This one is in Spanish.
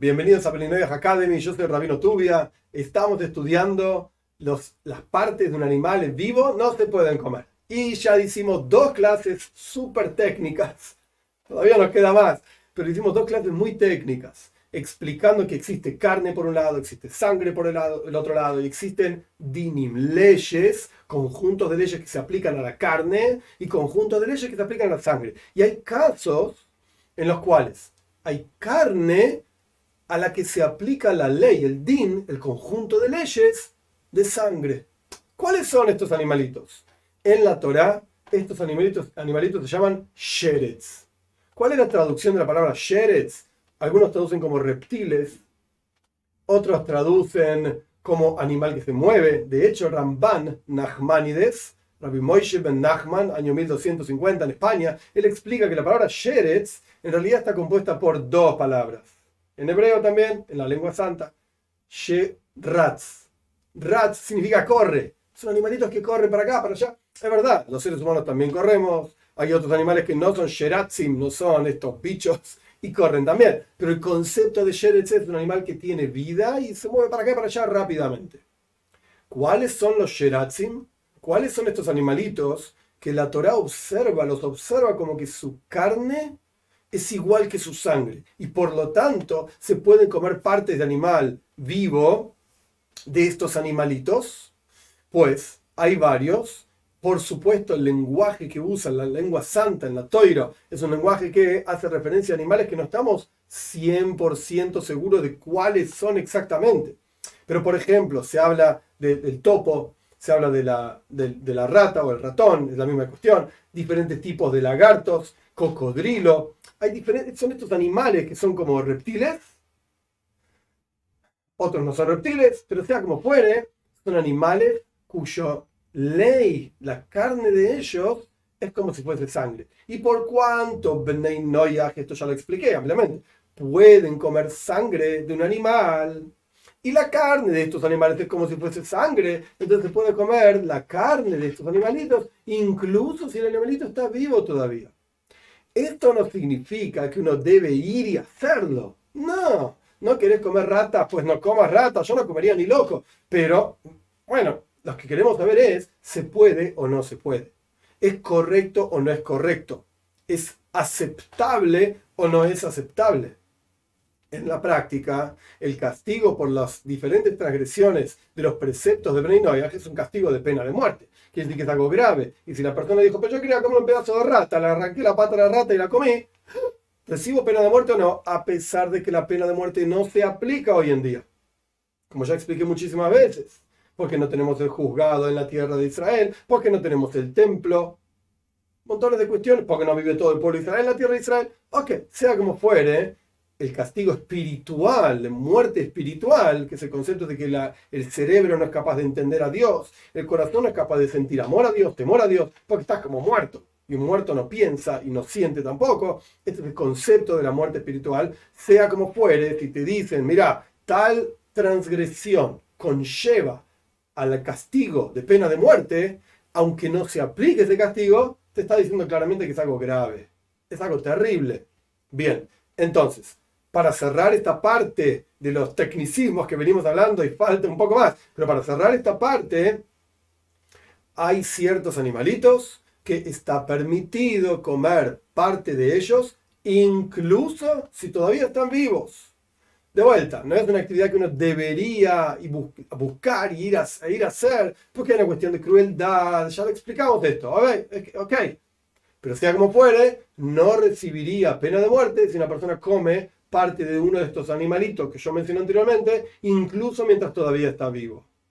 Bienvenidos a Pelinoias Academy, yo soy Rabino Tubia. Estamos estudiando los, las partes de un animal vivo, no se pueden comer. Y ya hicimos dos clases súper técnicas, todavía nos queda más, pero hicimos dos clases muy técnicas, explicando que existe carne por un lado, existe sangre por el, lado, el otro lado, y existen dinim, leyes, conjuntos de leyes que se aplican a la carne y conjuntos de leyes que se aplican a la sangre. Y hay casos en los cuales hay carne a la que se aplica la ley, el din, el conjunto de leyes de sangre. ¿Cuáles son estos animalitos? En la Torá, estos animalitos, animalitos se llaman sheretz. ¿Cuál es la traducción de la palabra sheretz? Algunos traducen como reptiles, otros traducen como animal que se mueve. De hecho, Ramban Nachmanides, Rabbi Moshe ben Nachman, año 1250 en España, él explica que la palabra sheretz en realidad está compuesta por dos palabras en hebreo también, en la lengua santa. She-ratz. Ratz significa corre. Son animalitos que corren para acá, para allá. Es verdad, los seres humanos también corremos. Hay otros animales que no son sheratzim, no son estos bichos y corren también. Pero el concepto de sheretz es un animal que tiene vida y se mueve para acá para allá rápidamente. ¿Cuáles son los sheratzim? ¿Cuáles son estos animalitos que la Torah observa, los observa como que su carne es igual que su sangre y por lo tanto se pueden comer partes de animal vivo de estos animalitos, pues hay varios. Por supuesto, el lenguaje que usa la lengua santa en la toiro es un lenguaje que hace referencia a animales que no estamos 100% seguros de cuáles son exactamente. Pero, por ejemplo, se habla del topo, se habla de la, de la rata o el ratón, es la misma cuestión, diferentes tipos de lagartos, cocodrilo, hay diferentes, son estos animales que son como reptiles, otros no son reptiles, pero sea como fuere, son animales cuyo ley, la carne de ellos, es como si fuese sangre. Y por cuanto Bnei Noyah, esto ya lo expliqué ampliamente, pueden comer sangre de un animal, y la carne de estos animales es como si fuese sangre, entonces se puede comer la carne de estos animalitos, incluso si el animalito está vivo todavía. Esto no significa que uno debe ir y hacerlo. No, no querés comer rata, pues no comas rata, yo no comería ni loco. Pero, bueno, lo que queremos saber es, ¿se puede o no se puede? ¿Es correcto o no es correcto? ¿Es aceptable o no es aceptable? En la práctica, el castigo por las diferentes transgresiones de los preceptos de Bnei es un castigo de pena de muerte quiere decir que es algo grave. Y si la persona dijo, pero yo quería comer un pedazo de rata, le arranqué la pata a la rata y la comí, ¿recibo pena de muerte o no? A pesar de que la pena de muerte no se aplica hoy en día. Como ya expliqué muchísimas veces. Porque no tenemos el juzgado en la tierra de Israel, porque no tenemos el templo, montones de cuestiones, porque no vive todo el pueblo de Israel en la tierra de Israel. Ok, sea como fuere, el castigo espiritual, muerte espiritual, que es el concepto de que el cerebro no es capaz de entender a Dios, el corazón no es capaz de sentir amor a Dios, temor a Dios, porque estás como muerto. Y un muerto no piensa y no siente tampoco. Este es el concepto de la muerte espiritual. Sea como fuere, si te dicen, mira, tal transgresión conlleva al castigo de pena de muerte, aunque no se aplique ese castigo, te está diciendo claramente que es algo grave, es algo terrible. Bien, entonces, para cerrar esta parte de los tecnicismos que venimos hablando y falta un poco más, pero para cerrar esta parte, hay ciertos animalitos que está permitido comer parte de ellos, incluso si todavía están vivos. De vuelta, no es una actividad que uno debería buscar y ir a, ir a hacer, porque es una cuestión de crueldad, ya lo explicamos esto, ok, pero sea como fuere, no recibiría pena de muerte si una persona come parte de uno de estos animalitos que yo mencioné anteriormente, incluso mientras todavía está vivo.